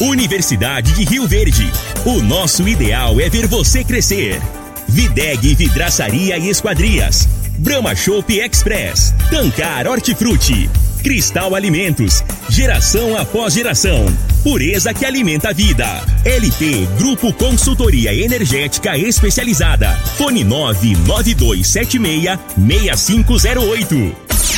Universidade de Rio Verde. O nosso ideal é ver você crescer. Videg Vidraçaria e Esquadrias. Brahma Shop Express. Tancar Hortifruti. Cristal Alimentos. Geração após geração. Pureza que alimenta a vida. LT Grupo Consultoria Energética Especializada. Fone 99276 6508.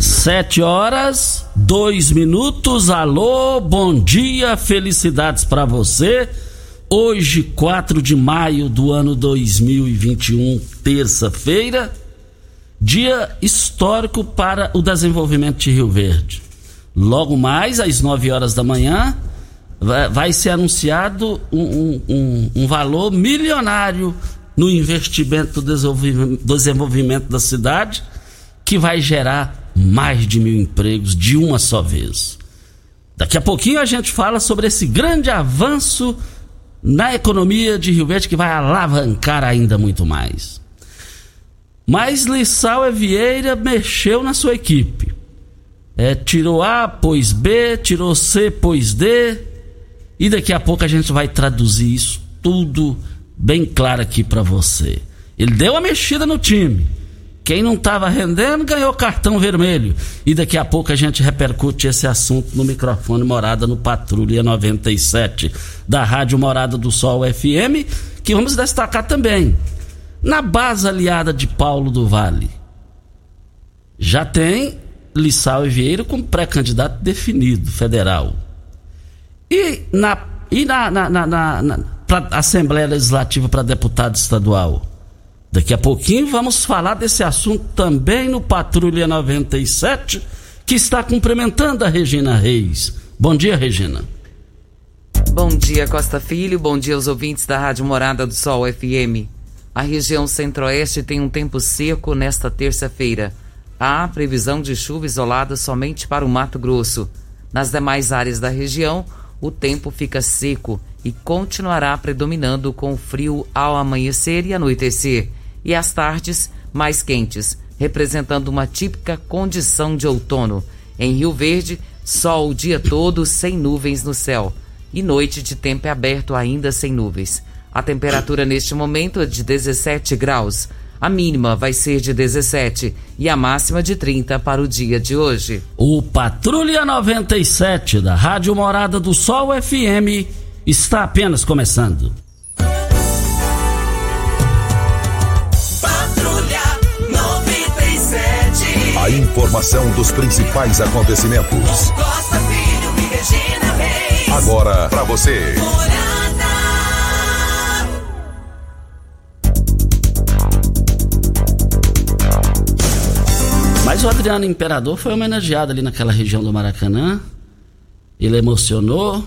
Sete horas, dois minutos. Alô, bom dia, felicidades para você. Hoje, 4 de maio do ano 2021, terça-feira, dia histórico para o desenvolvimento de Rio Verde. Logo mais, às 9 horas da manhã, vai, ser anunciado um, um, um, valor milionário no investimento do desenvolvimento da cidade, que vai gerar mais de mil empregos de uma só vez. Daqui a pouquinho a gente fala sobre esse grande avanço na economia de Rio Verde que vai alavancar ainda muito mais. Mas Lissau Vieira mexeu na sua equipe. É, tirou A, pôs B, tirou C, pôs D. E daqui a pouco a gente vai traduzir isso tudo bem claro aqui para você. Ele deu a mexida no time quem não estava rendendo ganhou cartão vermelho. E daqui a pouco a gente repercute esse assunto no microfone Morada no Patrulha 97 da Rádio Morada do Sol FM, que vamos destacar também. Na base aliada de Paulo do Vale, já tem Lissau e Vieira como pré-candidato definido federal. E na, e na, na, na, na, na Assembleia Legislativa para deputado estadual? Daqui a pouquinho vamos falar desse assunto também no Patrulha 97, que está cumprimentando a Regina Reis. Bom dia, Regina. Bom dia, Costa Filho. Bom dia aos ouvintes da Rádio Morada do Sol FM. A região centro-oeste tem um tempo seco nesta terça-feira. Há previsão de chuva isolada somente para o Mato Grosso. Nas demais áreas da região, o tempo fica seco e continuará predominando com frio ao amanhecer e anoitecer e as tardes mais quentes, representando uma típica condição de outono. Em Rio Verde, sol o dia todo sem nuvens no céu e noite de tempo aberto ainda sem nuvens. A temperatura neste momento é de 17 graus. A mínima vai ser de 17 e a máxima de 30 para o dia de hoje. O Patrulha 97 da Rádio Morada do Sol FM está apenas começando. A informação dos principais acontecimentos. Costa Filho e Regina Reis. Agora para você. Mas o Adriano Imperador foi homenageado ali naquela região do Maracanã. Ele emocionou.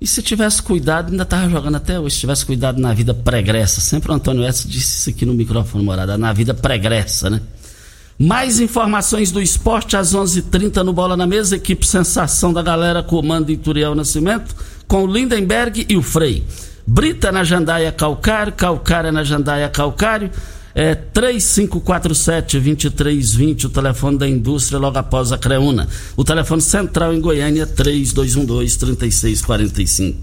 E se tivesse cuidado, ainda estava jogando até hoje, se tivesse cuidado na vida pregressa. Sempre o Antônio S disse isso aqui no microfone, morada, na vida pregressa, né? Mais informações do esporte às 11:30 h 30 no Bola na Mesa. Equipe Sensação da Galera, comando Ituriel Nascimento, com o Lindenberg e o Frei. Brita na Jandaia Calcário, Calcária na Jandaia Calcário. É 3547-2320, o telefone da indústria logo após a Creuna. O telefone central em Goiânia, 3212-3645.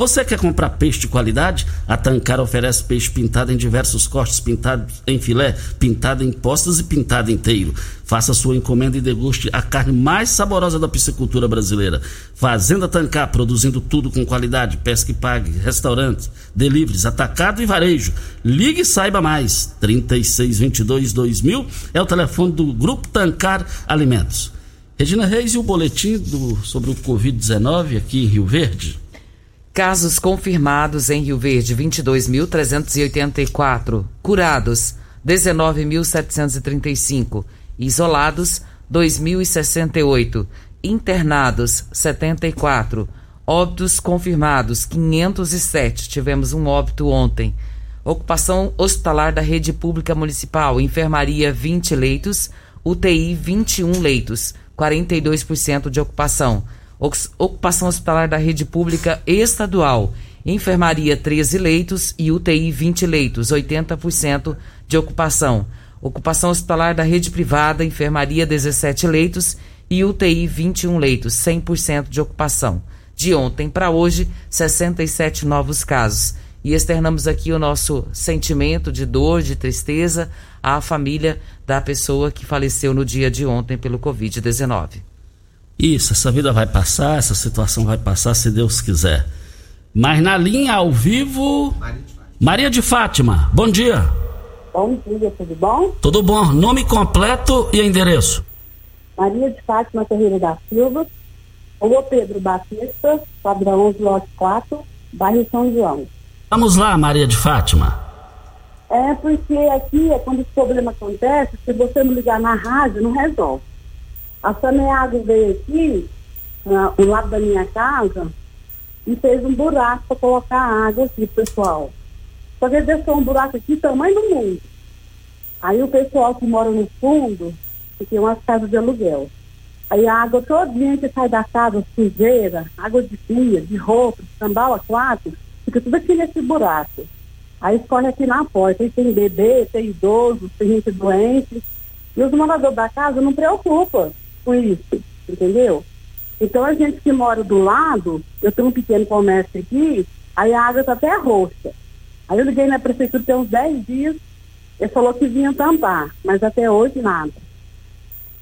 Você quer comprar peixe de qualidade? A Tancar oferece peixe pintado em diversos cortes, pintado em filé, pintado em postas e pintado inteiro. Faça sua encomenda e deguste a carne mais saborosa da piscicultura brasileira. Fazenda Tancar, produzindo tudo com qualidade, pesca e pague, restaurantes, deliveries, atacado e varejo. Ligue e saiba mais. 3622-2000 é o telefone do Grupo Tancar Alimentos. Regina Reis e o boletim do, sobre o Covid-19 aqui em Rio Verde. Casos confirmados em Rio Verde, 22.384. Curados, 19.735. Isolados, 2.068. Internados, 74. Óbitos confirmados, 507. Tivemos um óbito ontem. Ocupação hospitalar da rede pública municipal, enfermaria 20 leitos, UTI 21 leitos, 42% de ocupação ocupação hospitalar da rede pública estadual, enfermaria 13 leitos e UTI 20 leitos, 80% de ocupação. Ocupação hospitalar da rede privada, enfermaria 17 leitos e UTI 21 leitos, 100% de ocupação. De ontem para hoje, 67 novos casos. E externamos aqui o nosso sentimento de dor, de tristeza à família da pessoa que faleceu no dia de ontem pelo Covid-19. Isso, essa vida vai passar, essa situação vai passar se Deus quiser. Mas na linha ao vivo. Maria de Fátima, bom dia. Bom dia, tudo bom? Tudo bom. Nome completo e endereço. Maria de Fátima Ferreira da Silva, Rua Pedro Batista, padrão 11, lote 4, bairro São João. Vamos lá, Maria de Fátima. É porque aqui é quando esse problema acontece, se você não ligar na rádio, não resolve. A Saneago veio aqui, uh, do lado da minha casa, e fez um buraco para colocar água aqui, pessoal. Só que deixou um buraco aqui, tamanho do mundo. Aí o pessoal que mora no fundo, que tem umas casas de aluguel. Aí a água todinha que sai da casa, sujeira, água de pia, de roupa, de sambala quatro, fica tudo aqui nesse buraco. Aí escorre aqui na porta. Aí tem bebê, tem idoso, tem gente doente. E os moradores da casa não preocupam com isso, entendeu? Então a gente que mora do lado, eu tenho um pequeno comércio aqui, aí a água está até roxa. Aí eu liguei na prefeitura tem uns 10 dias, ele falou que vinha tampar, mas até hoje nada.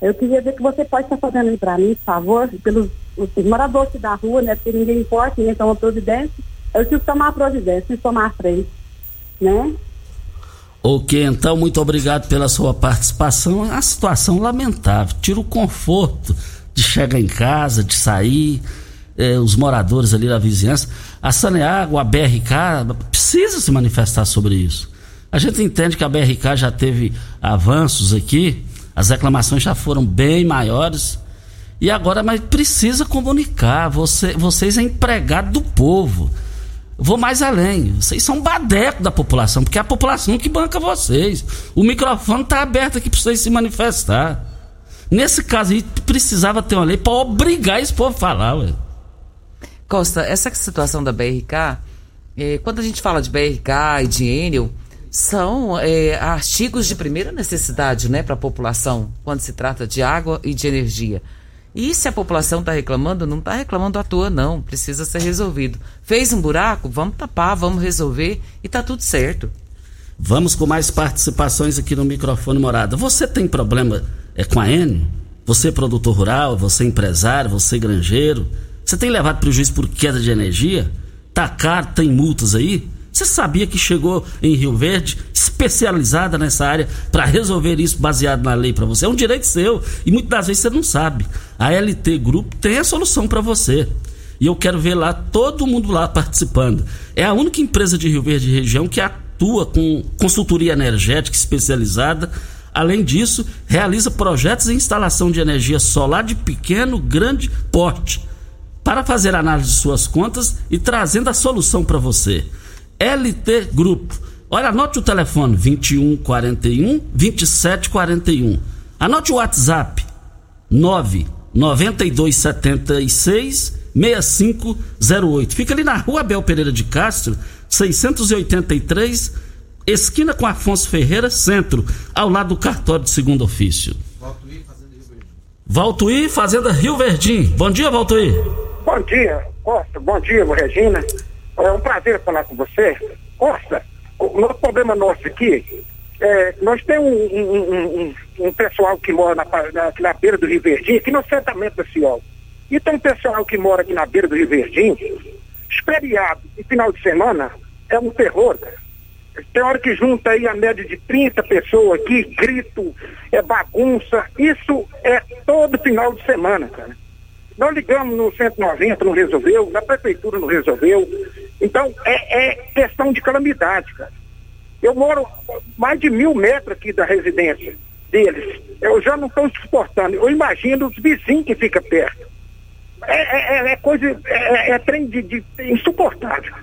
Eu queria ver que você pode estar fazendo para mim, por favor, pelos os moradores da rua, né? Porque ninguém importa, ninguém toma providência. Eu tive que tomar providência, que tomar frente, né? Ok, então, muito obrigado pela sua participação. Uma situação lamentável. Tira o conforto de chegar em casa, de sair, eh, os moradores ali da vizinhança. A Saneago, a BRK, precisa se manifestar sobre isso. A gente entende que a BRK já teve avanços aqui, as reclamações já foram bem maiores. E agora, mas precisa comunicar. Você, vocês é empregado do povo. Vou mais além. Vocês são badeco da população, porque é a população que banca vocês. O microfone está aberto aqui para vocês se manifestar. Nesse caso aí, precisava ter uma lei para obrigar esse povo a falar, ué. Costa, essa situação da BRK, é, quando a gente fala de BRK e de Enel, são é, artigos de primeira necessidade né, para a população, quando se trata de água e de energia. E se a população está reclamando, não está reclamando à toa, não. Precisa ser resolvido. Fez um buraco? Vamos tapar, vamos resolver e está tudo certo. Vamos com mais participações aqui no microfone morada. Você tem problema é, com a N? Você é produtor rural, você é empresário, você é granjeiro? Você tem levado prejuízo por queda de energia? Tá caro, tem multas aí? Você sabia que chegou em Rio Verde, especializada nessa área, para resolver isso baseado na lei para você? É um direito seu e muitas das vezes você não sabe. A LT Grupo tem a solução para você. E eu quero ver lá todo mundo lá participando. É a única empresa de Rio Verde região que atua com consultoria energética especializada. Além disso, realiza projetos e instalação de energia solar de pequeno, grande porte para fazer análise de suas contas e trazendo a solução para você. LT Grupo. Olha, anote o telefone 2141 2741. Anote o WhatsApp 99276 6508. Fica ali na rua Abel Pereira de Castro, 683, esquina com Afonso Ferreira, centro, ao lado do cartório de segundo ofício. Valtuí, Fazenda Rio Verdim. Bom dia, Valtuí. Bom dia, Costa. Bom dia, Regina. É um prazer falar com você. Costa, o nosso problema nosso aqui, é, nós temos um, um, um, um, pessoal que mora na, na, na beira do Rio Verdim, aqui no assentamento da Ciol. E tem um pessoal que mora aqui na beira do Rio Verdim, esperiado e final de semana, é um terror, cara. Tem hora que junta aí a média de 30 pessoas aqui, grito, é bagunça. Isso é todo final de semana, cara. Nós ligamos no 190, não resolveu, na prefeitura não resolveu. Então, é, é questão de calamidade, cara. Eu moro mais de mil metros aqui da residência deles. Eu já não estou suportando. Eu imagino os vizinhos que ficam perto. É, é, é coisa, é, é trem de, de, insuportável.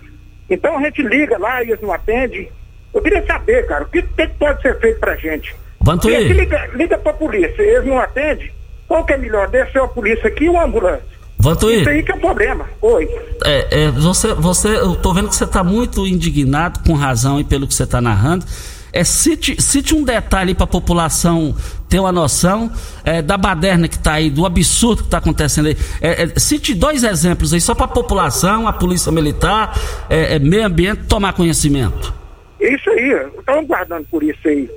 Então a gente liga lá e eles não atendem. Eu queria saber, cara, o que, que pode ser feito pra gente? Vantuí. Liga, liga pra polícia, eles não atendem. Qual que é melhor, descer a polícia aqui ou a ambulância? Vantuí. Isso aí que é o problema. Oi. É, é, você, você, eu tô vendo que você está muito indignado, com razão, e pelo que você está narrando. É, cite, cite um detalhe para a população ter uma noção é, da baderna que está aí, do absurdo que está acontecendo aí. É, é, cite dois exemplos aí, só para a população, a polícia militar, é, é, meio ambiente tomar conhecimento. Isso aí, estamos guardando por isso aí.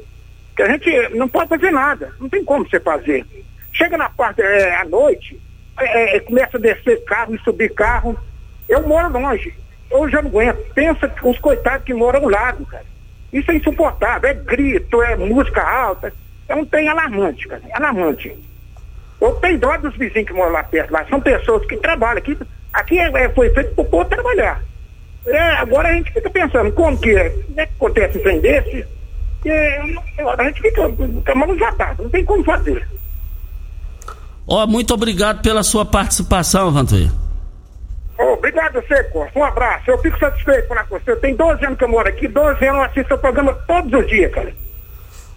Que a gente não pode fazer nada, não tem como você fazer. Chega na parte é, à noite, é, é, começa a descer carro e subir carro. Eu moro longe, eu já não aguento. Pensa os coitados que moram ao lado, cara. Isso é insuportável, é grito, é música alta. É um trem alarmante, cara, alarmante. Eu tenho dó dos vizinhos que moram lá perto, lá. São pessoas que trabalham aqui. Aqui é, foi feito para o povo trabalhar. É, agora a gente fica pensando, como que é? Como é que acontece um trem desse? É, a gente fica, fica manujatado, não tem como fazer. Ó, oh, muito obrigado pela sua participação, Vantuí. Oh, obrigado a você, Costa. Um abraço. Eu fico satisfeito com você. Tenho 12 anos que eu moro aqui, 12 anos eu assisto o programa todos os dias, cara.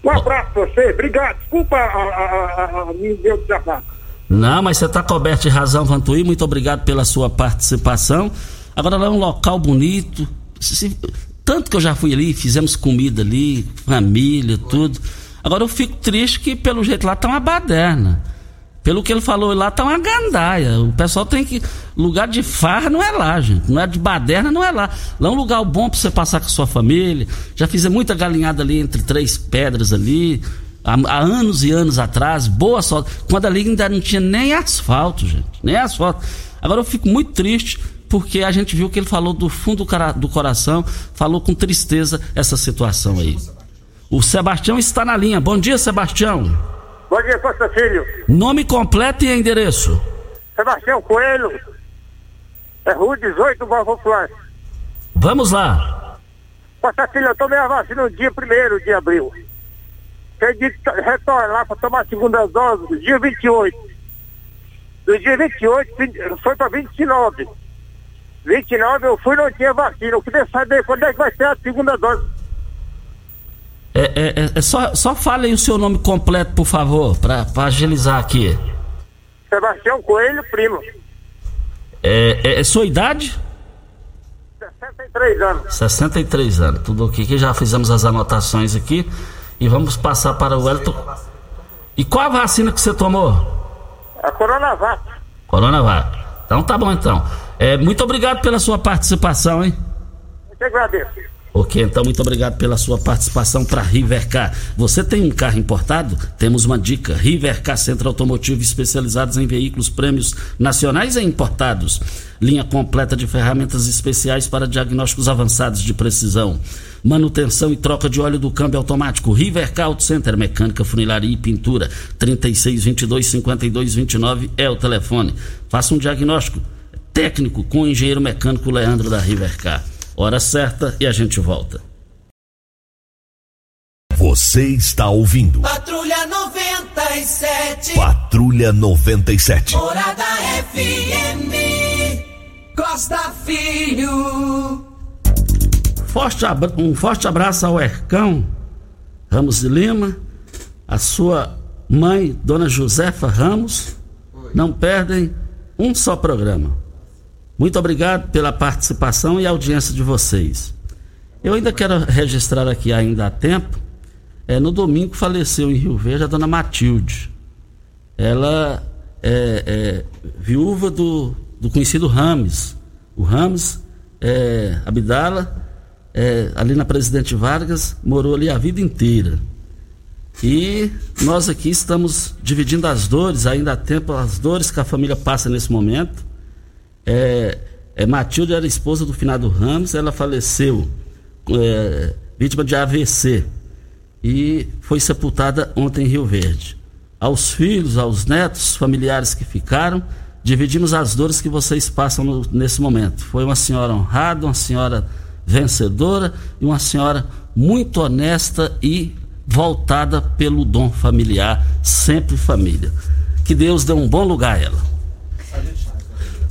Um abraço pra você. Obrigado. Desculpa a, a, a, a me deu desabafo. Não, mas você está coberto de razão, Vantuí. Muito obrigado pela sua participação. Agora lá é um local bonito. Se, tanto que eu já fui ali, fizemos comida ali, família, tudo. Agora eu fico triste que pelo jeito lá tá uma baderna. Pelo que ele falou lá, tá uma gandaia. O pessoal tem que. Lugar de farra não é lá, gente. Não é de baderna, não é lá. Lá é um lugar bom para você passar com a sua família. Já fiz muita galinhada ali entre três pedras ali. Há, há anos e anos atrás. Boa sorte. Quando ali ainda não tinha nem asfalto, gente. Nem asfalto. Agora eu fico muito triste porque a gente viu que ele falou do fundo do coração, falou com tristeza essa situação aí. O Sebastião está na linha. Bom dia, Sebastião. Bom dia, Costa Filho. Nome completo e endereço. Sebastião Coelho. É Rua 18, Balvão Flávio. Vamos lá. Costa Filho, eu tomei a vacina no dia 1 de abril. Tem de retornar para tomar a segunda dose no dia 28. Do dia 28 foi para 29. 29 eu fui não tinha vacina. Eu queria saber quando é que vai ser a segunda dose. É, é, é, é só, só fale aí o seu nome completo, por favor, para agilizar aqui. Sebastião Coelho, primo. É, é, é, sua idade? 63 anos. 63 anos, tudo ok. Que já fizemos as anotações aqui. E vamos passar para o Elton. E qual a vacina que você tomou? A Coronavac. Coronavac. Então tá bom então. É, muito obrigado pela sua participação, hein? Eu te agradeço. Ok, então muito obrigado pela sua participação para Rivercar. Você tem um carro importado? Temos uma dica: Rivercar Centro Automotivo especializados em veículos prêmios nacionais e importados. Linha completa de ferramentas especiais para diagnósticos avançados de precisão. Manutenção e troca de óleo do câmbio automático. Rivercar Auto Center, mecânica, funilaria e pintura. 3622 5229 é o telefone. Faça um diagnóstico técnico com o engenheiro mecânico Leandro da Rivercar. Hora certa e a gente volta. Você está ouvindo. Patrulha 97. Patrulha 97. Morada FM. Costa Filho. Forte um forte abraço ao Ercão Ramos de Lima, a sua mãe, Dona Josefa Ramos. Não perdem um só programa. Muito obrigado pela participação e audiência de vocês. Eu ainda quero registrar aqui, ainda há tempo, é, no domingo faleceu em Rio Verde a dona Matilde. Ela é, é viúva do, do conhecido Rames. O Rames é, Abdala, é, ali na Presidente Vargas, morou ali a vida inteira. E nós aqui estamos dividindo as dores, ainda há tempo, as dores que a família passa nesse momento. É, é, Matilde era esposa do finado Ramos, ela faleceu é, vítima de AVC e foi sepultada ontem em Rio Verde. Aos filhos, aos netos, familiares que ficaram, dividimos as dores que vocês passam no, nesse momento. Foi uma senhora honrada, uma senhora vencedora e uma senhora muito honesta e voltada pelo dom familiar, sempre família. Que Deus dê um bom lugar a ela.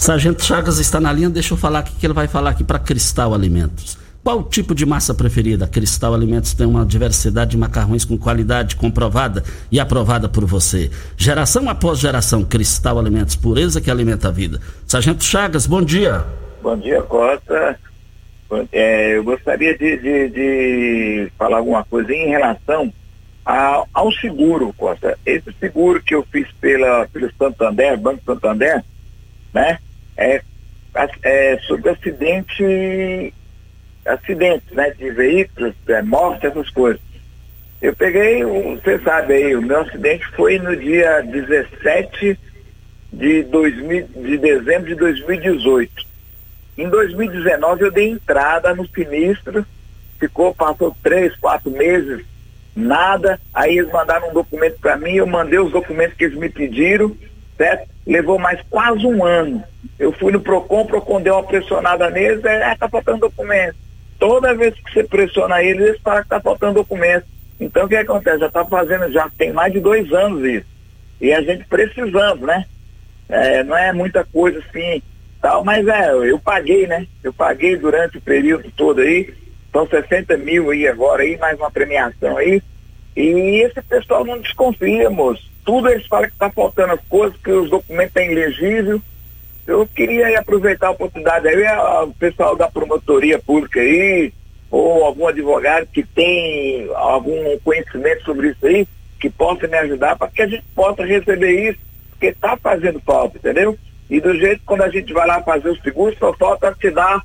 Sargento Chagas está na linha, deixa eu falar aqui que ele vai falar aqui para Cristal Alimentos. Qual o tipo de massa preferida? Cristal Alimentos tem uma diversidade de macarrões com qualidade comprovada e aprovada por você. Geração após geração, Cristal Alimentos, pureza que alimenta a vida. Sargento Chagas, bom dia. Bom dia, Costa. É, eu gostaria de, de, de, falar alguma coisa em relação ao, ao seguro, Costa. Esse seguro que eu fiz pela, pelo Santander, Banco Santander, né? É, é, sobre acidente, acidentes, né, de veículos, é, morte, essas coisas. Eu peguei, você sabe aí, o meu acidente foi no dia 17 de, 2000, de dezembro de 2018. Em 2019 eu dei entrada no sinistro, ficou, passou três, quatro meses, nada. Aí eles mandaram um documento para mim, eu mandei os documentos que eles me pediram, certo? Levou mais quase um ano. Eu fui no PROCON, o PROCON deu uma pressionada neles, é, tá faltando documento. Toda vez que você pressiona eles, eles falam que tá faltando documento. Então o que acontece? Já tá fazendo, já tem mais de dois anos isso. E a gente precisando, né? É, não é muita coisa assim, tal, mas é, eu paguei, né? Eu paguei durante o período todo aí, são 60 mil aí agora aí, mais uma premiação aí. E esse pessoal não desconfia, moço. Tudo eles falam que está faltando as coisas, que os documentos estão ilegíveis. Eu queria aproveitar a oportunidade aí, o pessoal da promotoria pública aí, ou algum advogado que tem algum conhecimento sobre isso aí, que possa me ajudar para que a gente possa receber isso, porque está fazendo falta, entendeu? E do jeito quando a gente vai lá fazer o seguro, só falta te dar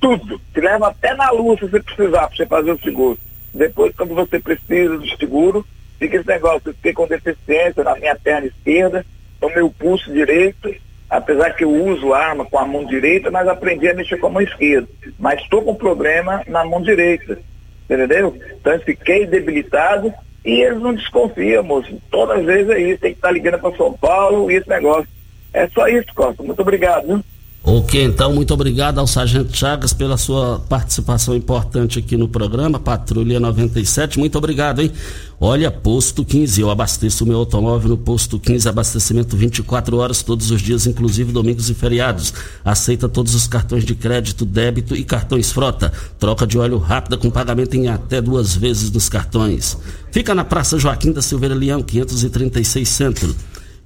tudo. Te leva até na luz se você precisar para você fazer o seguro. Depois, quando você precisa do seguro, fica esse negócio, eu fiquei com deficiência na minha perna esquerda, no meu pulso direito, apesar que eu uso arma com a mão direita, mas aprendi a mexer com a mão esquerda. Mas estou com problema na mão direita, entendeu? Então eu fiquei debilitado e eles não desconfiam, moço. Todas as vezes é isso, tem que estar tá ligando para São Paulo e esse negócio. É só isso, Costa. Muito obrigado, viu? Ok, então, muito obrigado ao Sargento Chagas pela sua participação importante aqui no programa, Patrulha 97. Muito obrigado, hein? Olha, Posto 15, eu abasteço o meu automóvel no Posto 15, abastecimento 24 horas todos os dias, inclusive domingos e feriados. Aceita todos os cartões de crédito, débito e cartões frota. Troca de óleo rápida com pagamento em até duas vezes nos cartões. Fica na Praça Joaquim da Silveira Leão, 536 Centro.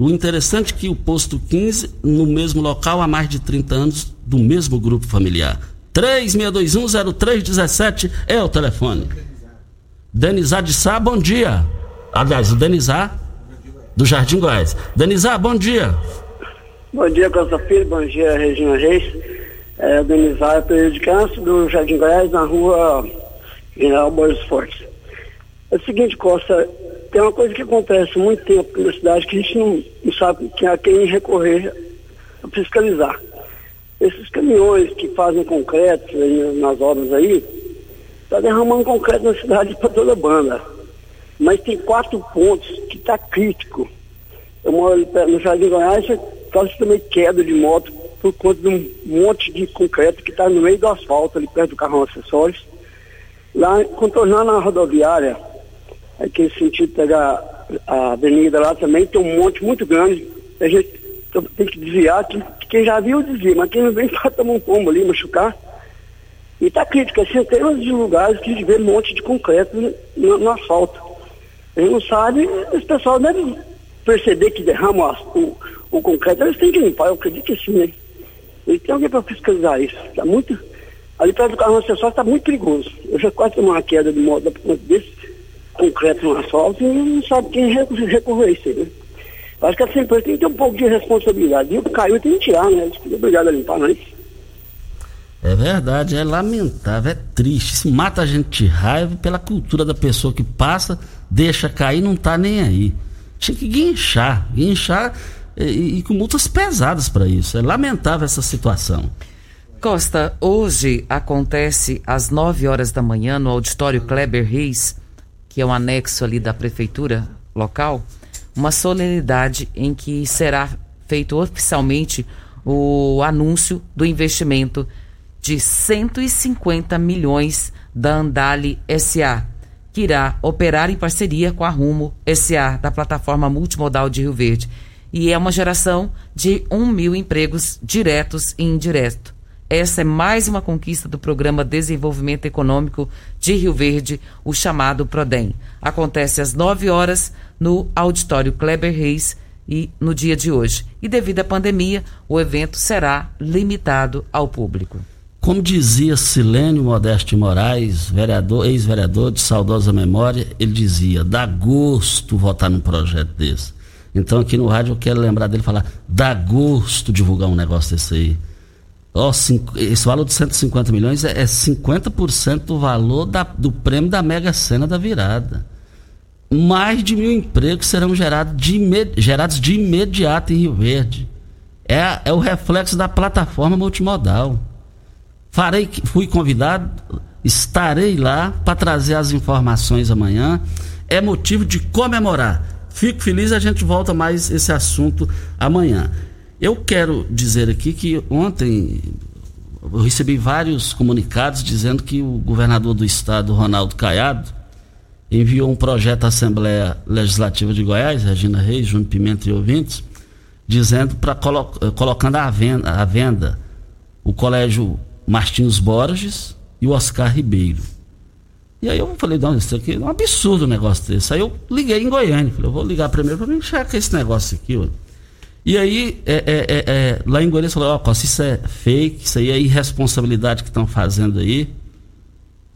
O interessante é que o posto 15, no mesmo local há mais de 30 anos, do mesmo grupo familiar. 36210317 é o telefone. Denizar de Sá, bom dia. Aliás, o Denizar do Jardim Goiás. Denizar, bom dia. Bom dia, Costa Filho, bom dia, Regina Reis. É, Denizar, período de câncer do Jardim Goiás, na rua General Borges Fortes. É o seguinte, Costa, tem uma coisa que acontece muito tempo na cidade que a gente não, não sabe a quem recorrer a fiscalizar. Esses caminhões que fazem concreto nas obras aí, está derramando concreto na cidade para toda a banda. Mas tem quatro pontos que está crítico. Eu moro no Jardim Goiás, quase também queda de moto por conta de um monte de concreto que está no meio do asfalto, ali perto do carrão acessórios. Lá, contornando a rodoviária, aquele sentido pegar a avenida lá também, tem um monte muito grande. A gente tem que desviar, que, quem já viu desvia, mas quem não vem para tomar um pombo ali, machucar. E está crítico, é centenas de lugares que vê um monte de concreto no, no asfalto. A gente não sabe, esse pessoal deve perceber que derrama o, o concreto, eles têm que limpar, eu acredito que sim, né? E tem alguém para fiscalizar isso. Tá muito, Ali perto do carro acessório está muito perigoso. Eu já quase tomei uma queda de moto desse concreto no asfalto e não sabe quem recorreu a isso, né? Acho que a empresa tem que ter um pouco de responsabilidade. E o que caiu tem que tirar, né? Obrigado a limpar, mas. É verdade, é lamentável, é triste. Isso mata a gente de raiva pela cultura da pessoa que passa, deixa cair não tá nem aí. Tinha que guinchar, guinchar e, e com multas pesadas para isso. É lamentável essa situação. Costa, hoje acontece às 9 horas da manhã no auditório Kleber Reis, que é um anexo ali da prefeitura local, uma solenidade em que será feito oficialmente o anúncio do investimento de 150 milhões da Andale SA, que irá operar em parceria com a Rumo SA, da plataforma multimodal de Rio Verde. E é uma geração de 1 mil empregos diretos e indiretos. Essa é mais uma conquista do Programa Desenvolvimento Econômico de Rio Verde, o chamado PRODEM. Acontece às 9 horas no Auditório Kleber Reis e no dia de hoje. E devido à pandemia, o evento será limitado ao público. Como dizia Silênio Modeste Moraes, vereador, ex-vereador de saudosa memória, ele dizia: dá gosto votar num projeto desse. Então aqui no rádio eu quero lembrar dele falar: dá gosto divulgar um negócio desse aí. Cinco, esse valor de 150 milhões é, é 50% do valor da, do prêmio da Mega Sena da virada. Mais de mil empregos serão gerados de, gerados de imediato em Rio Verde. É, é o reflexo da plataforma multimodal. Farei, fui convidado, estarei lá para trazer as informações amanhã. É motivo de comemorar. Fico feliz, a gente volta mais esse assunto amanhã. Eu quero dizer aqui que ontem eu recebi vários comunicados dizendo que o governador do estado, Ronaldo Caiado, enviou um projeto à Assembleia Legislativa de Goiás, Regina Reis, Júnior Pimenta e ouvintes, dizendo para colo colocando à venda, à venda o colégio Martins Borges e o Oscar Ribeiro. E aí eu falei, não, isso aqui é um absurdo o negócio desse. Aí eu liguei em Goiânia, falei, eu vou ligar primeiro para mim checar esse negócio aqui, ó. E aí, é, é, é, é lá em Goiânia, falou: Ó, isso é fake, isso aí é irresponsabilidade que estão fazendo aí.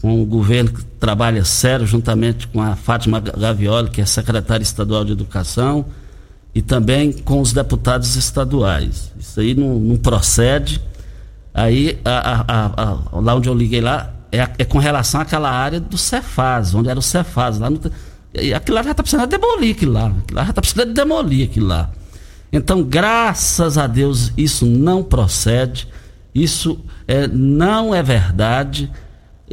Com o governo que trabalha sério, juntamente com a Fátima Gavioli, que é secretária estadual de Educação, e também com os deputados estaduais. Isso aí não, não procede. Aí, a, a, a, lá onde eu liguei lá, é, é, com relação àquela área do Cefaz, onde era o Cefaz. Lá no, aquilo lá já está precisando demolir aquilo lá. Aquilo lá já está precisando demolir aquilo lá. Então, graças a Deus, isso não procede, isso é, não é verdade.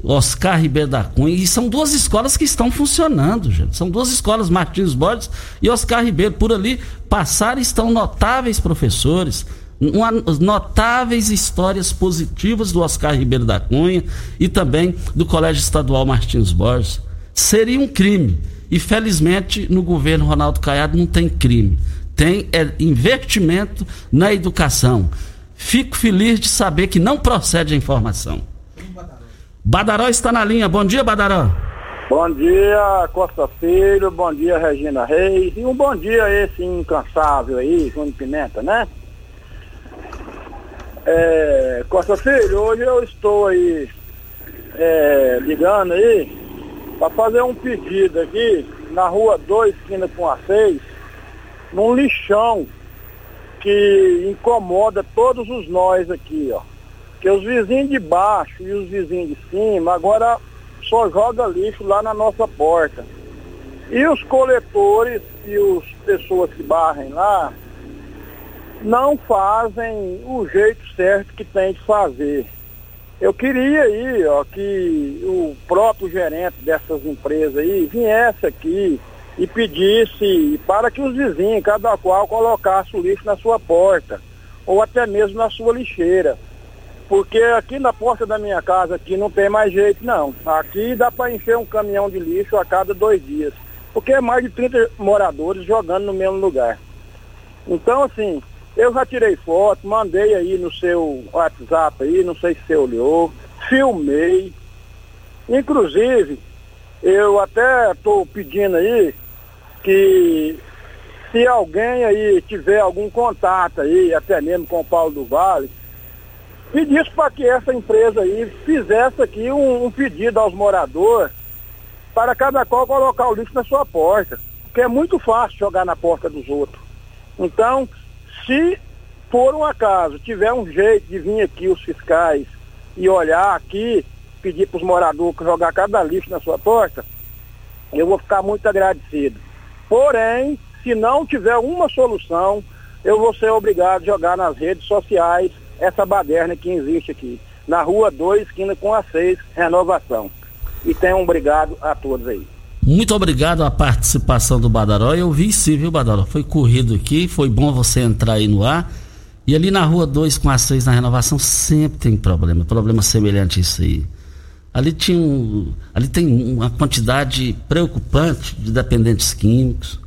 Oscar Ribeiro da Cunha, e são duas escolas que estão funcionando, gente. São duas escolas, Martins Borges e Oscar Ribeiro. Por ali passaram estão notáveis professores, uma, notáveis histórias positivas do Oscar Ribeiro da Cunha e também do Colégio Estadual Martins Borges. Seria um crime. E felizmente no governo Ronaldo Caiado não tem crime tem é investimento na educação. Fico feliz de saber que não procede a informação. Badaró está na linha. Bom dia, Badaró. Bom dia, Costa Filho. Bom dia, Regina Reis. E um bom dia esse incansável aí, Júnior Pimenta, né? É, Costa Filho, hoje eu estou aí é, ligando aí para fazer um pedido aqui na rua 2, esquina com a 6, num lixão que incomoda todos os nós aqui, ó. Que os vizinhos de baixo e os vizinhos de cima agora só joga lixo lá na nossa porta. E os coletores e as pessoas que barrem lá não fazem o jeito certo que tem de fazer. Eu queria aí, ó, que o próprio gerente dessas empresas aí viesse aqui, e pedisse para que os vizinhos, cada qual, colocasse o lixo na sua porta, ou até mesmo na sua lixeira. Porque aqui na porta da minha casa aqui não tem mais jeito não. Aqui dá para encher um caminhão de lixo a cada dois dias. Porque é mais de 30 moradores jogando no mesmo lugar. Então assim, eu já tirei foto, mandei aí no seu WhatsApp aí, não sei se você olhou, filmei. Inclusive, eu até estou pedindo aí que se alguém aí tiver algum contato aí, até mesmo com o Paulo do Vale, pedisse para que essa empresa aí fizesse aqui um, um pedido aos moradores para cada qual colocar o lixo na sua porta. Porque é muito fácil jogar na porta dos outros. Então, se por um acaso tiver um jeito de vir aqui os fiscais e olhar aqui, pedir para os moradores jogar cada lixo na sua porta, eu vou ficar muito agradecido. Porém, se não tiver uma solução, eu vou ser obrigado a jogar nas redes sociais essa baderna que existe aqui. Na rua 2, esquina com a 6, renovação. E tenham um obrigado a todos aí. Muito obrigado a participação do Badaró. Eu vi sim, viu, Badaró? Foi corrido aqui, foi bom você entrar aí no ar. E ali na rua 2 com a 6 na renovação sempre tem problema, problema semelhante a isso aí. Ali, tinha um, ali tem uma quantidade preocupante de dependentes químicos.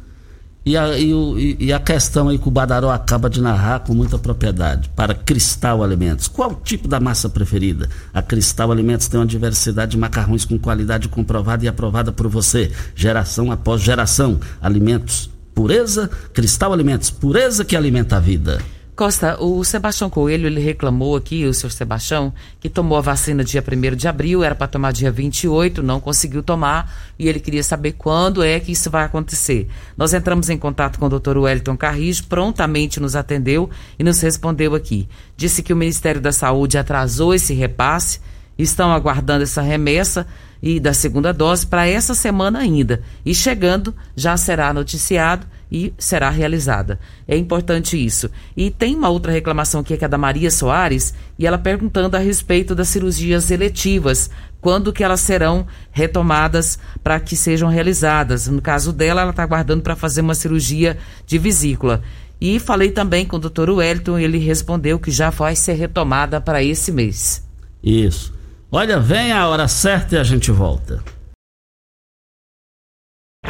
E a, e, e a questão aí que o Badaró acaba de narrar com muita propriedade. Para Cristal Alimentos. Qual o tipo da massa preferida? A Cristal Alimentos tem uma diversidade de macarrões com qualidade comprovada e aprovada por você. Geração após geração. Alimentos pureza. Cristal Alimentos. Pureza que alimenta a vida. Costa, o Sebastião Coelho, ele reclamou aqui, o senhor Sebastião, que tomou a vacina dia 1 de abril, era para tomar dia 28, não conseguiu tomar, e ele queria saber quando é que isso vai acontecer. Nós entramos em contato com o Dr. Wellington Carris, prontamente nos atendeu e nos respondeu aqui. Disse que o Ministério da Saúde atrasou esse repasse, estão aguardando essa remessa e da segunda dose para essa semana ainda. E chegando, já será noticiado e será realizada. É importante isso. E tem uma outra reclamação aqui que é da Maria Soares, e ela perguntando a respeito das cirurgias eletivas, quando que elas serão retomadas para que sejam realizadas. No caso dela, ela está aguardando para fazer uma cirurgia de vesícula. E falei também com o doutor Wellington, ele respondeu que já vai ser retomada para esse mês. Isso. Olha, vem a hora certa e a gente volta.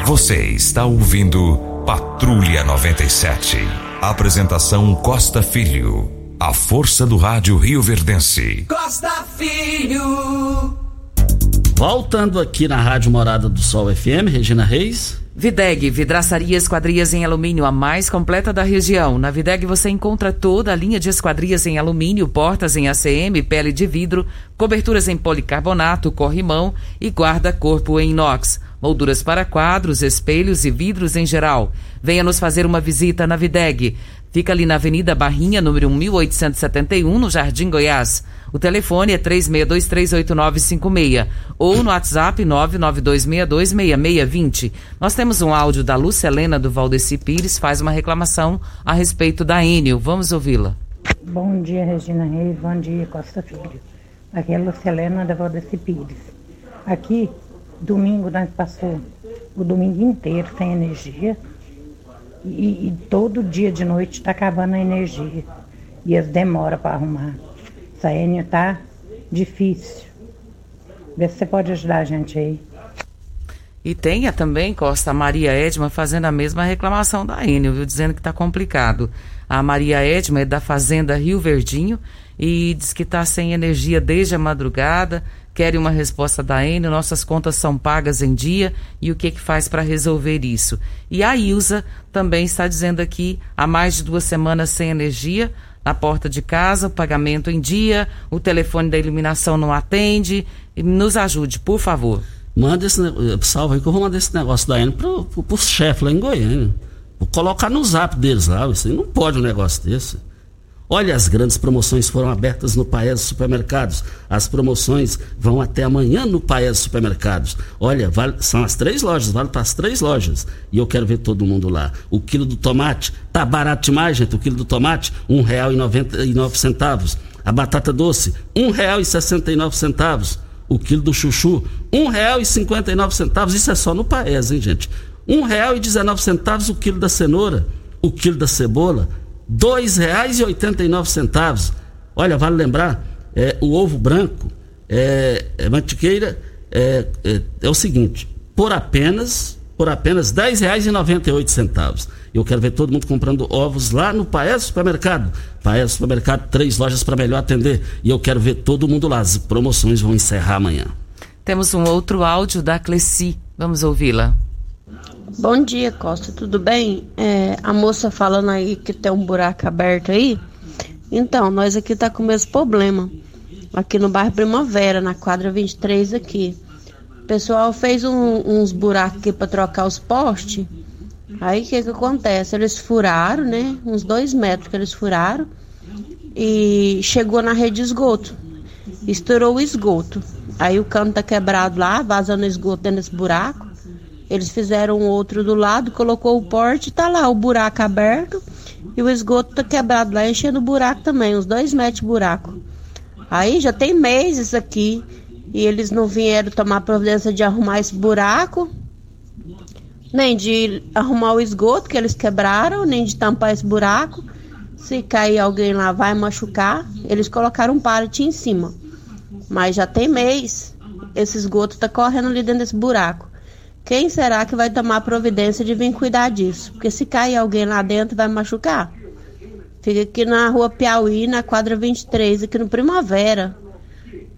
Você está ouvindo Patrulha 97. Apresentação Costa Filho. A força do rádio Rio Verdense. Costa Filho. Voltando aqui na Rádio Morada do Sol FM, Regina Reis. Videg, vidraçaria esquadrias em alumínio, a mais completa da região. Na Videg você encontra toda a linha de esquadrias em alumínio, portas em ACM, pele de vidro, coberturas em policarbonato, corrimão e guarda-corpo em inox molduras para quadros, espelhos e vidros em geral. Venha nos fazer uma visita na Videg. Fica ali na Avenida Barrinha, número 1871, no Jardim Goiás. O telefone é 36238956 ou no WhatsApp 992626620. Nós temos um áudio da Lúcia Helena do Valdeci Pires, faz uma reclamação a respeito da Enio. Vamos ouvi-la. Bom dia, Regina Reis. Bom dia, Costa Filho. Aqui é a Lúcia Helena da Valdeci Pires. Aqui Domingo nós passou o domingo inteiro sem energia e, e todo dia de noite está acabando a energia e as demora para arrumar. Essa Enio tá difícil. Vê se você pode ajudar a gente aí. E tenha também, Costa, a Maria Edma fazendo a mesma reclamação da Enio, viu? Dizendo que está complicado. A Maria Edma é da Fazenda Rio Verdinho e diz que está sem energia desde a madrugada, querem uma resposta da Enel, nossas contas são pagas em dia e o que que faz para resolver isso? E a Ilza também está dizendo aqui há mais de duas semanas sem energia, na porta de casa, o pagamento em dia, o telefone da iluminação não atende. Nos ajude, por favor. Manda esse salve aí que eu vou mandar esse negócio da Enel pro, pro, chefe lá em Goiânia. Vou colocar no zap deles lá, aí não pode um negócio desse. Olha, as grandes promoções foram abertas no Paes Supermercados. As promoções vão até amanhã no Paes Supermercados. Olha, vale, são as três lojas, vale para as três lojas. E eu quero ver todo mundo lá. O quilo do tomate, tá barato demais, gente. O quilo do tomate, um real e noventa e nove centavos. A batata doce, um real e sessenta e nove centavos. O quilo do chuchu, um real e cinquenta e nove centavos. Isso é só no Paes, hein, gente? Um real e dezenove centavos o quilo da cenoura. O quilo da cebola, R$ 2,89. Olha, vale lembrar, é, o ovo branco, é, é mantiqueira, é, é, é, o seguinte, por apenas por apenas R$ 10,98. Eu quero ver todo mundo comprando ovos lá no Paes Supermercado. Paes Supermercado, três lojas para melhor atender. E eu quero ver todo mundo lá. As promoções vão encerrar amanhã. Temos um outro áudio da Cleci. Vamos ouvi-la. Bom dia, Costa, tudo bem? É, a moça falando aí que tem um buraco aberto aí. Então, nós aqui tá com o mesmo problema. Aqui no bairro Primavera, na quadra 23 aqui. O pessoal fez um, uns buracos aqui para trocar os postes. Aí o que que acontece? Eles furaram, né? Uns dois metros que eles furaram. E chegou na rede de esgoto. Estourou o esgoto. Aí o cano tá quebrado lá, vazando esgoto dentro desse buraco. Eles fizeram outro do lado, colocou o porte, tá lá o buraco aberto e o esgoto tá quebrado lá, enchendo o buraco também, uns dois metros de buraco. Aí já tem meses aqui e eles não vieram tomar providência de arrumar esse buraco, nem de arrumar o esgoto que eles quebraram, nem de tampar esse buraco. Se cair alguém lá vai machucar. Eles colocaram um pallet em cima. Mas já tem mês. Esse esgoto tá correndo ali dentro desse buraco. Quem será que vai tomar providência de vir cuidar disso? Porque se cair alguém lá dentro, vai machucar. Fica aqui na rua Piauí, na quadra 23, aqui no Primavera.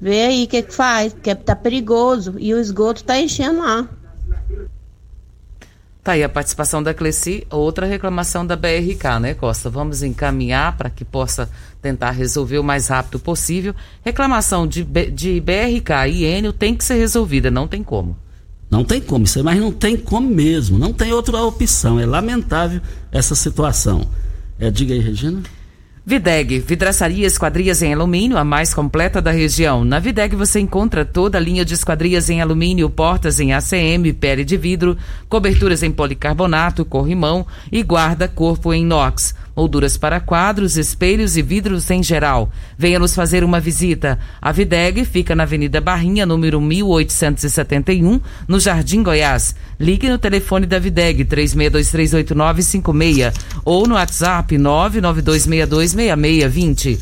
Vê aí o que, que faz, porque tá perigoso. E o esgoto tá enchendo lá. Tá aí a participação da Cleci, outra reclamação da BRK, né, Costa? Vamos encaminhar para que possa tentar resolver o mais rápido possível. Reclamação de, de BRK e Enio tem que ser resolvida, não tem como. Não tem como, isso aí, mas não tem como mesmo. Não tem outra opção. É lamentável essa situação. É, diga aí, Regina. Videg, vidraçaria esquadrias em alumínio, a mais completa da região. Na Videg você encontra toda a linha de esquadrias em alumínio, portas em ACM, pele de vidro, coberturas em policarbonato, corrimão e guarda-corpo em inox. Molduras para quadros, espelhos e vidros em geral. Venha nos fazer uma visita. A Videg fica na Avenida Barrinha, número 1871, no Jardim Goiás. Ligue no telefone da Videg 36238956 ou no WhatsApp 992626620.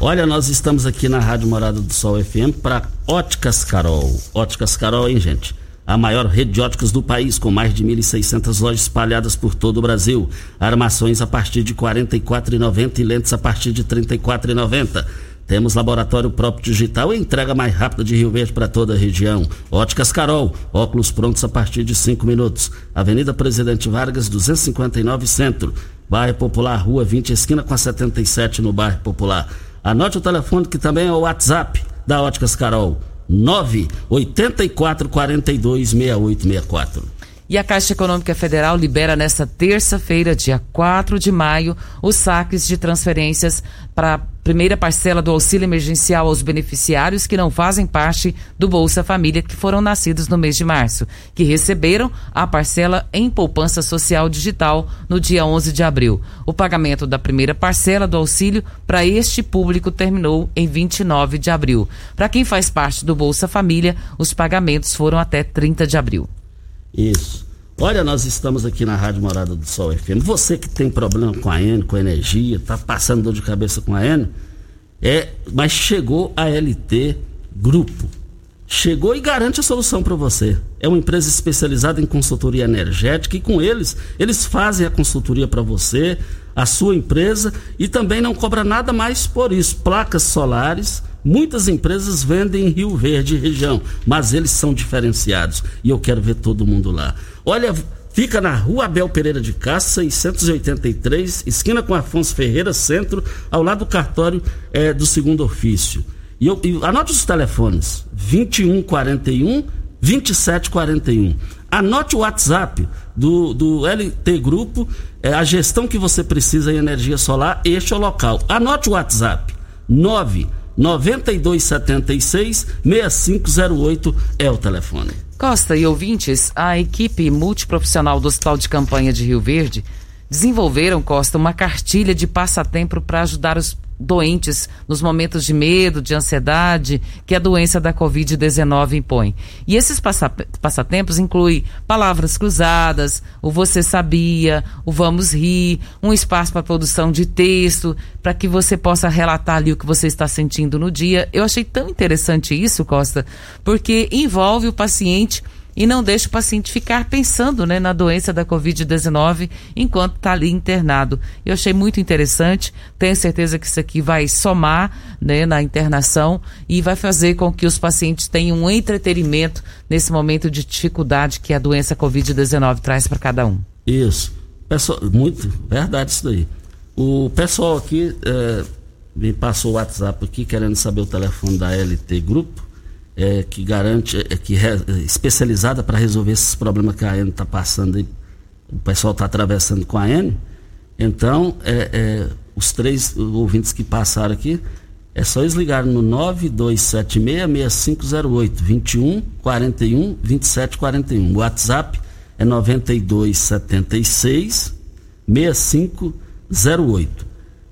Olha, nós estamos aqui na Rádio Morada do Sol FM para Óticas Carol. Óticas Carol, hein, gente? A maior rede de óticas do país, com mais de 1.600 lojas espalhadas por todo o Brasil. Armações a partir de R$ 44,90 e lentes a partir de R$ 34,90. Temos laboratório próprio digital e entrega mais rápida de Rio Verde para toda a região. Óticas Carol, óculos prontos a partir de 5 minutos. Avenida Presidente Vargas, 259 Centro. Bairro Popular, Rua 20, esquina com a 77 no Bairro Popular. Anote o telefone que também é o WhatsApp da Óticas Carol. 984 42 6864. E a Caixa Econômica Federal libera nesta terça-feira, dia 4 de maio, os saques de transferências para primeira parcela do auxílio emergencial aos beneficiários que não fazem parte do Bolsa Família, que foram nascidos no mês de março, que receberam a parcela em poupança social digital no dia 11 de abril. O pagamento da primeira parcela do auxílio para este público terminou em 29 de abril. Para quem faz parte do Bolsa Família, os pagamentos foram até 30 de abril. Isso. Olha, nós estamos aqui na Rádio Morada do Sol FM. Você que tem problema com a N, com energia, tá passando dor de cabeça com a N, é, mas chegou a LT Grupo. Chegou e garante a solução para você. É uma empresa especializada em consultoria energética e com eles, eles fazem a consultoria para você, a sua empresa e também não cobra nada mais por isso. Placas solares, muitas empresas vendem em Rio Verde região, mas eles são diferenciados e eu quero ver todo mundo lá. Olha, fica na Rua Abel Pereira de Castro, 683, esquina com Afonso Ferreira, centro, ao lado do cartório é, do segundo ofício. E, eu, anote os telefones: 2141 2741. Anote o WhatsApp do, do LT Grupo, é a gestão que você precisa em energia solar, este é o local. Anote o WhatsApp: 9 9276 6508 é o telefone. Costa e ouvintes, a equipe multiprofissional do Hospital de Campanha de Rio Verde desenvolveram, Costa, uma cartilha de passatempo para ajudar os doentes nos momentos de medo, de ansiedade que a doença da Covid-19 impõe. E esses passa passatempos incluem palavras cruzadas, o você sabia, o vamos rir, um espaço para produção de texto, para que você possa relatar ali o que você está sentindo no dia. Eu achei tão interessante isso, Costa, porque envolve o paciente e não deixa o paciente ficar pensando né, na doença da Covid-19 enquanto está ali internado. Eu achei muito interessante, tenho certeza que isso aqui vai somar né, na internação e vai fazer com que os pacientes tenham um entretenimento nesse momento de dificuldade que a doença Covid-19 traz para cada um. Isso. Pessoal, muito, verdade isso daí. O pessoal aqui é, me passou o WhatsApp aqui querendo saber o telefone da LT Grupo, é, que garante, é, que é especializada para resolver esses problemas que a AN está passando aí, o pessoal está atravessando com a AN. Então, é, é, os três ouvintes que passaram aqui, é só eles ligarem no 9276-6508, 21 41 27 41. O WhatsApp é 9276 6508.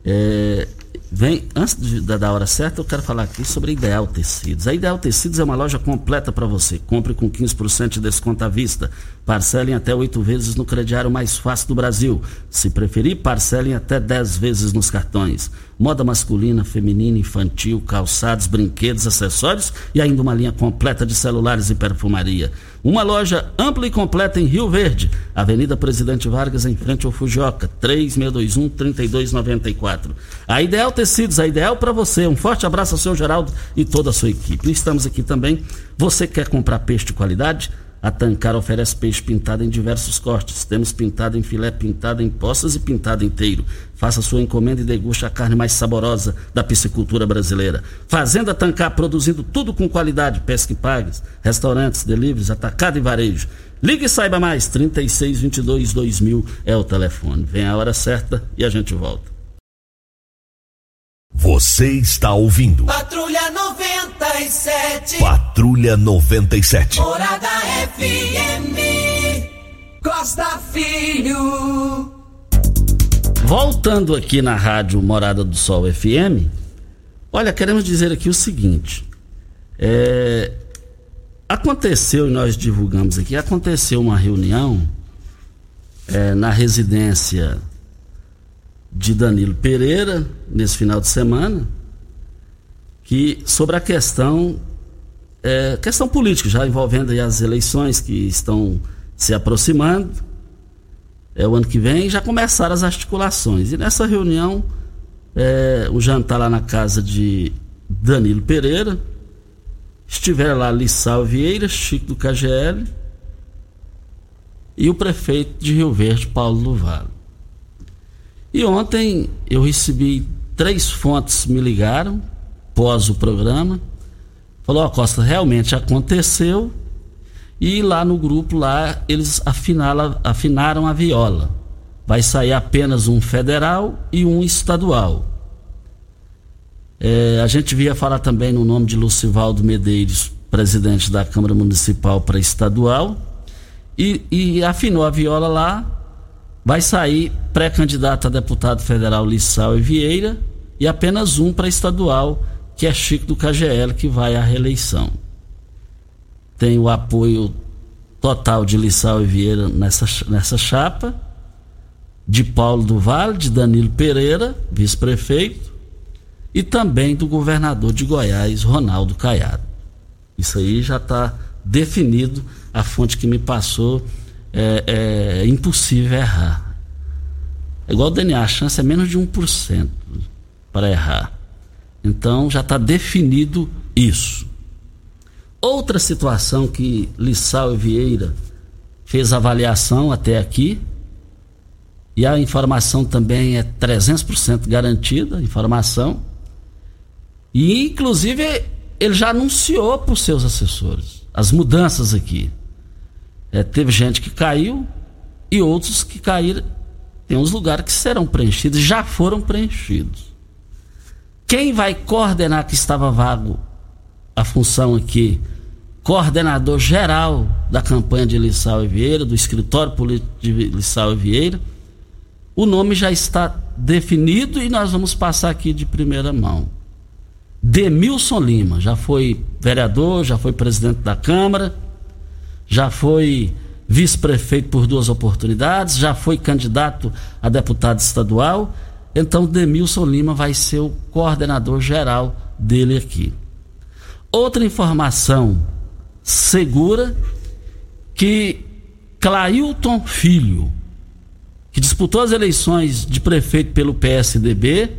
É, Vem, antes de, da, da hora certa, eu quero falar aqui sobre a Ideal Tecidos. A Ideal Tecidos é uma loja completa para você. Compre com 15% de desconto à vista. Parcelem até oito vezes no crediário mais fácil do Brasil. Se preferir, parcelem até dez vezes nos cartões. Moda masculina, feminina, infantil, calçados, brinquedos, acessórios e ainda uma linha completa de celulares e perfumaria. Uma loja ampla e completa em Rio Verde, Avenida Presidente Vargas, em frente ao Fujoca, 3621-3294. A Ideal Tecidos, a ideal para você. Um forte abraço ao seu Geraldo e toda a sua equipe. Estamos aqui também. Você quer comprar peixe de qualidade? A Tancar oferece peixe pintado em diversos cortes. Temos pintado em filé, pintado em poças e pintado inteiro. Faça sua encomenda e deguste a carne mais saborosa da piscicultura brasileira. Fazenda Tancar, produzindo tudo com qualidade. Pesca e pagues, restaurantes, deliveries, atacado e varejo. Ligue e saiba mais. 3622 2000 é o telefone. Vem a hora certa e a gente volta. Você está ouvindo. Patrulha 97. Patrulha 97. Morada FM. Costa Filho. Voltando aqui na rádio Morada do Sol FM, olha, queremos dizer aqui o seguinte: é, aconteceu, e nós divulgamos aqui, aconteceu uma reunião é, na residência de Danilo Pereira nesse final de semana que sobre a questão é, questão política já envolvendo as eleições que estão se aproximando é o ano que vem já começaram as articulações. E nessa reunião é, o jantar lá na casa de Danilo Pereira estiveram lá Lissau Vieira Chico do KGL e o prefeito de Rio Verde Paulo do Vale e ontem eu recebi três fontes me ligaram pós o programa. Falou, ó oh, Costa, realmente aconteceu. E lá no grupo lá eles afinaram, afinaram a viola. Vai sair apenas um federal e um estadual. É, a gente via falar também no nome de Lucivaldo Medeiros, presidente da Câmara Municipal para estadual, e, e afinou a viola lá vai sair pré-candidato a deputado federal Lissau e Vieira e apenas um para estadual, que é Chico do KGL, que vai à reeleição. Tem o apoio total de Lissau e Vieira nessa, nessa chapa, de Paulo do Vale, de Danilo Pereira, vice-prefeito, e também do governador de Goiás, Ronaldo Caiado. Isso aí já está definido, a fonte que me passou é, é impossível errar. É igual o DNA, a chance é menos de 1% para errar. Então já está definido isso. Outra situação que Lissau e Vieira fez avaliação até aqui, e a informação também é 300% garantida, informação, e inclusive ele já anunciou para os seus assessores as mudanças aqui. É, teve gente que caiu e outros que caíram. Tem uns lugares que serão preenchidos, já foram preenchidos. Quem vai coordenar que estava vago a função aqui? Coordenador geral da campanha de Lissau e Vieira, do escritório político de Lissau e Vieira. O nome já está definido e nós vamos passar aqui de primeira mão. Demilson Lima, já foi vereador, já foi presidente da Câmara já foi vice-prefeito por duas oportunidades, já foi candidato a deputado estadual. Então, Demilson Lima vai ser o coordenador geral dele aqui. Outra informação segura que Clailton Filho, que disputou as eleições de prefeito pelo PSDB,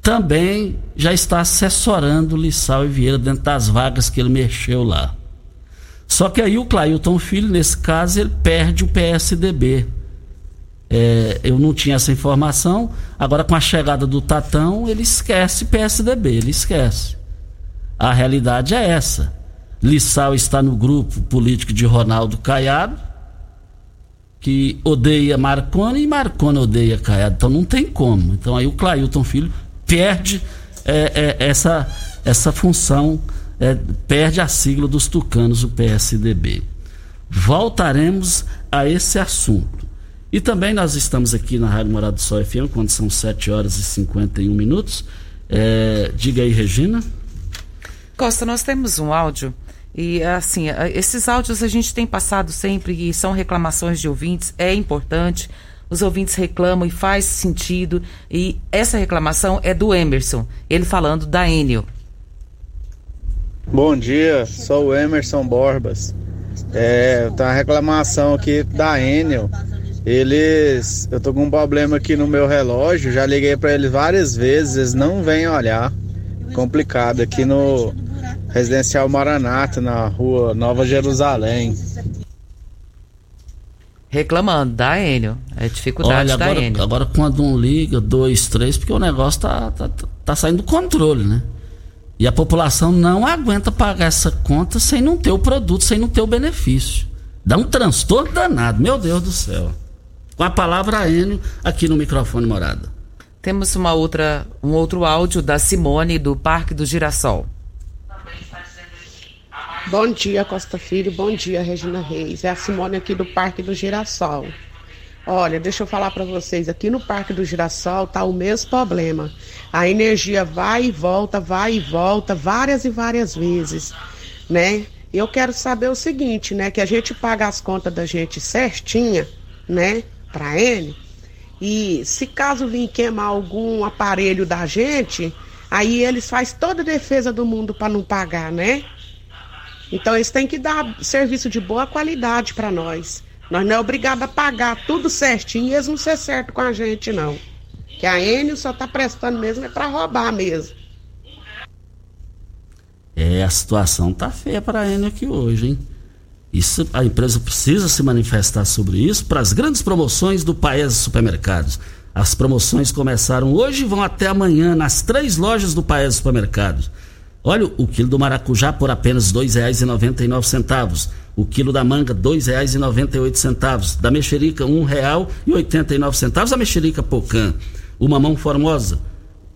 também já está assessorando Lissau e Vieira dentro das vagas que ele mexeu lá. Só que aí o Clailton Filho, nesse caso, ele perde o PSDB. É, eu não tinha essa informação. Agora, com a chegada do Tatão, ele esquece PSDB, ele esquece. A realidade é essa. Lissau está no grupo político de Ronaldo Caiado, que odeia Marconi e Marconi odeia Caiado. Então não tem como. Então aí o Clailton Filho perde é, é, essa, essa função, é, perde a sigla dos tucanos, o PSDB. Voltaremos a esse assunto. E também nós estamos aqui na Rádio Morado do Sol FM, quando são 7 horas e 51 minutos. É, diga aí, Regina. Costa, nós temos um áudio e assim, esses áudios a gente tem passado sempre e são reclamações de ouvintes, é importante. Os ouvintes reclamam e faz sentido. E essa reclamação é do Emerson, ele falando da Enio. Bom dia, sou o Emerson Borbas. É, tá uma reclamação aqui da Enel. Eles, eu tô com um problema aqui no meu relógio, já liguei para eles várias vezes, eles não vêm olhar. Complicado aqui no Residencial Maranata, na rua Nova Jerusalém. Reclamando da Enel, é dificuldade Olha, da agora, Enel. agora quando um liga, dois, três, porque o negócio tá, tá, tá saindo do controle, né? E a população não aguenta pagar essa conta sem não ter o produto, sem não ter o benefício. Dá um transtorno danado, meu Deus do céu. Com a palavra Enio aqui no microfone morada. Temos uma outra, um outro áudio da Simone do Parque do Girassol. Bom dia, Costa Filho. Bom dia, Regina Reis. É a Simone aqui do Parque do Girassol. Olha, deixa eu falar para vocês, aqui no Parque do Girassol tá o mesmo problema. A energia vai e volta, vai e volta várias e várias vezes, né? Eu quero saber o seguinte, né, que a gente paga as contas da gente certinha, né, para ele. E se caso vir queimar algum aparelho da gente, aí eles faz toda a defesa do mundo para não pagar, né? Então eles têm que dar serviço de boa qualidade para nós. Nós não é obrigado a pagar tudo certinho e eles não ser certo com a gente, não. Que a Enio só tá prestando mesmo é para roubar mesmo. É, a situação tá feia para a Enio aqui hoje, hein? Isso, a empresa precisa se manifestar sobre isso para as grandes promoções do Paes Supermercados. As promoções começaram hoje e vão até amanhã nas três lojas do Paes Supermercados. Olha, o quilo do maracujá por apenas R$ 2,99. O quilo da manga, R$ 2,98. Da mexerica, R$ 1,89. A mexerica pocã. O mamão formosa,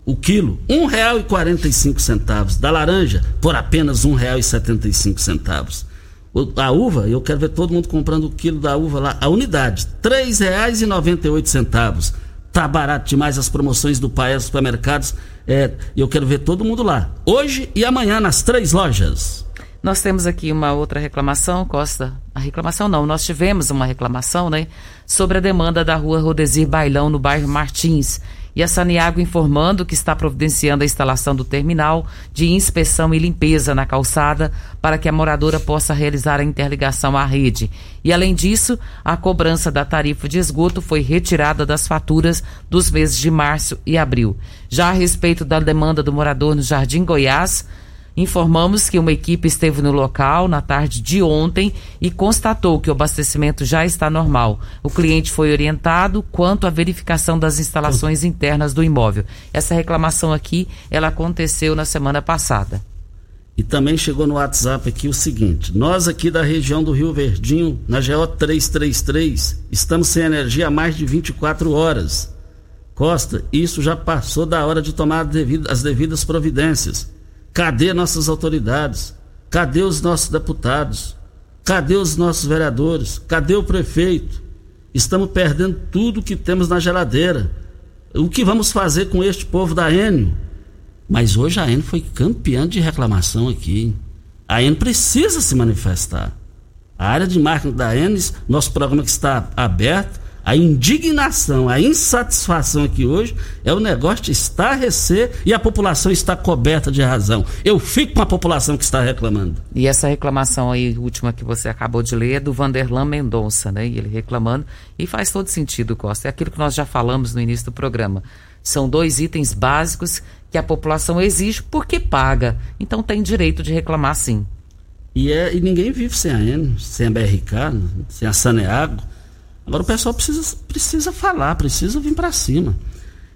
o quilo, R$ 1,45. Da laranja, por apenas R$ 1,75. A uva, eu quero ver todo mundo comprando o quilo da uva lá, a unidade, R$ 3,98. Tá barato demais as promoções do Paes Supermercados. É, eu quero ver todo mundo lá. Hoje e amanhã nas três lojas. Nós temos aqui uma outra reclamação, Costa. A reclamação não, nós tivemos uma reclamação, né? Sobre a demanda da rua Rodesir Bailão, no bairro Martins. E a Saniago informando que está providenciando a instalação do terminal de inspeção e limpeza na calçada para que a moradora possa realizar a interligação à rede. E além disso, a cobrança da tarifa de esgoto foi retirada das faturas dos meses de março e abril. Já a respeito da demanda do morador no Jardim Goiás, Informamos que uma equipe esteve no local na tarde de ontem e constatou que o abastecimento já está normal. O cliente foi orientado quanto à verificação das instalações internas do imóvel. Essa reclamação aqui, ela aconteceu na semana passada. E também chegou no WhatsApp aqui o seguinte: nós aqui da região do Rio Verdinho, na GO 333, estamos sem energia há mais de 24 horas. Costa, isso já passou da hora de tomar as devidas providências. Cadê nossas autoridades? Cadê os nossos deputados? Cadê os nossos vereadores? Cadê o prefeito? Estamos perdendo tudo que temos na geladeira. O que vamos fazer com este povo da Enio? Mas hoje a Enio foi campeã de reclamação aqui. A Enio precisa se manifestar. A área de marketing da Enio, nosso programa que está aberto, a indignação, a insatisfação aqui hoje é o negócio de estarrecer e a população está coberta de razão. Eu fico com a população que está reclamando. E essa reclamação aí, última que você acabou de ler, é do Vanderlan Mendonça, né? E ele reclamando, e faz todo sentido, Costa. É aquilo que nós já falamos no início do programa. São dois itens básicos que a população exige porque paga. Então tem direito de reclamar sim. E, é, e ninguém vive sem a EN, sem a BRK, sem a Saneago Agora o pessoal precisa, precisa falar, precisa vir para cima.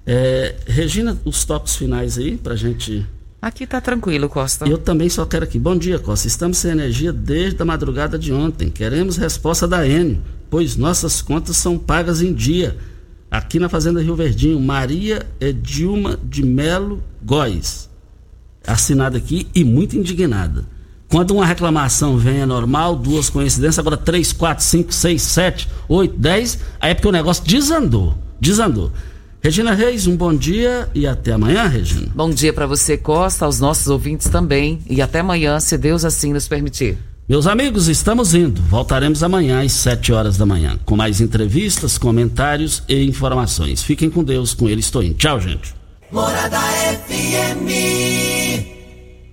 É, Regina, os toques finais aí pra gente. Aqui tá tranquilo, Costa. Eu também só quero aqui. Bom dia, Costa. Estamos sem energia desde a madrugada de ontem. Queremos resposta da Enio, pois nossas contas são pagas em dia. Aqui na Fazenda Rio Verdinho, Maria Edilma de Melo Góes. Assinada aqui e muito indignada. Quando uma reclamação vem é normal, duas coincidências, agora três, quatro, cinco, seis, sete, oito, dez, aí é porque o negócio desandou. Desandou. Regina Reis, um bom dia e até amanhã, Regina. Bom dia para você, Costa, aos nossos ouvintes também. E até amanhã, se Deus assim nos permitir. Meus amigos, estamos indo. Voltaremos amanhã às 7 horas da manhã, com mais entrevistas, comentários e informações. Fiquem com Deus, com ele estou indo. Tchau, gente. Morada FM.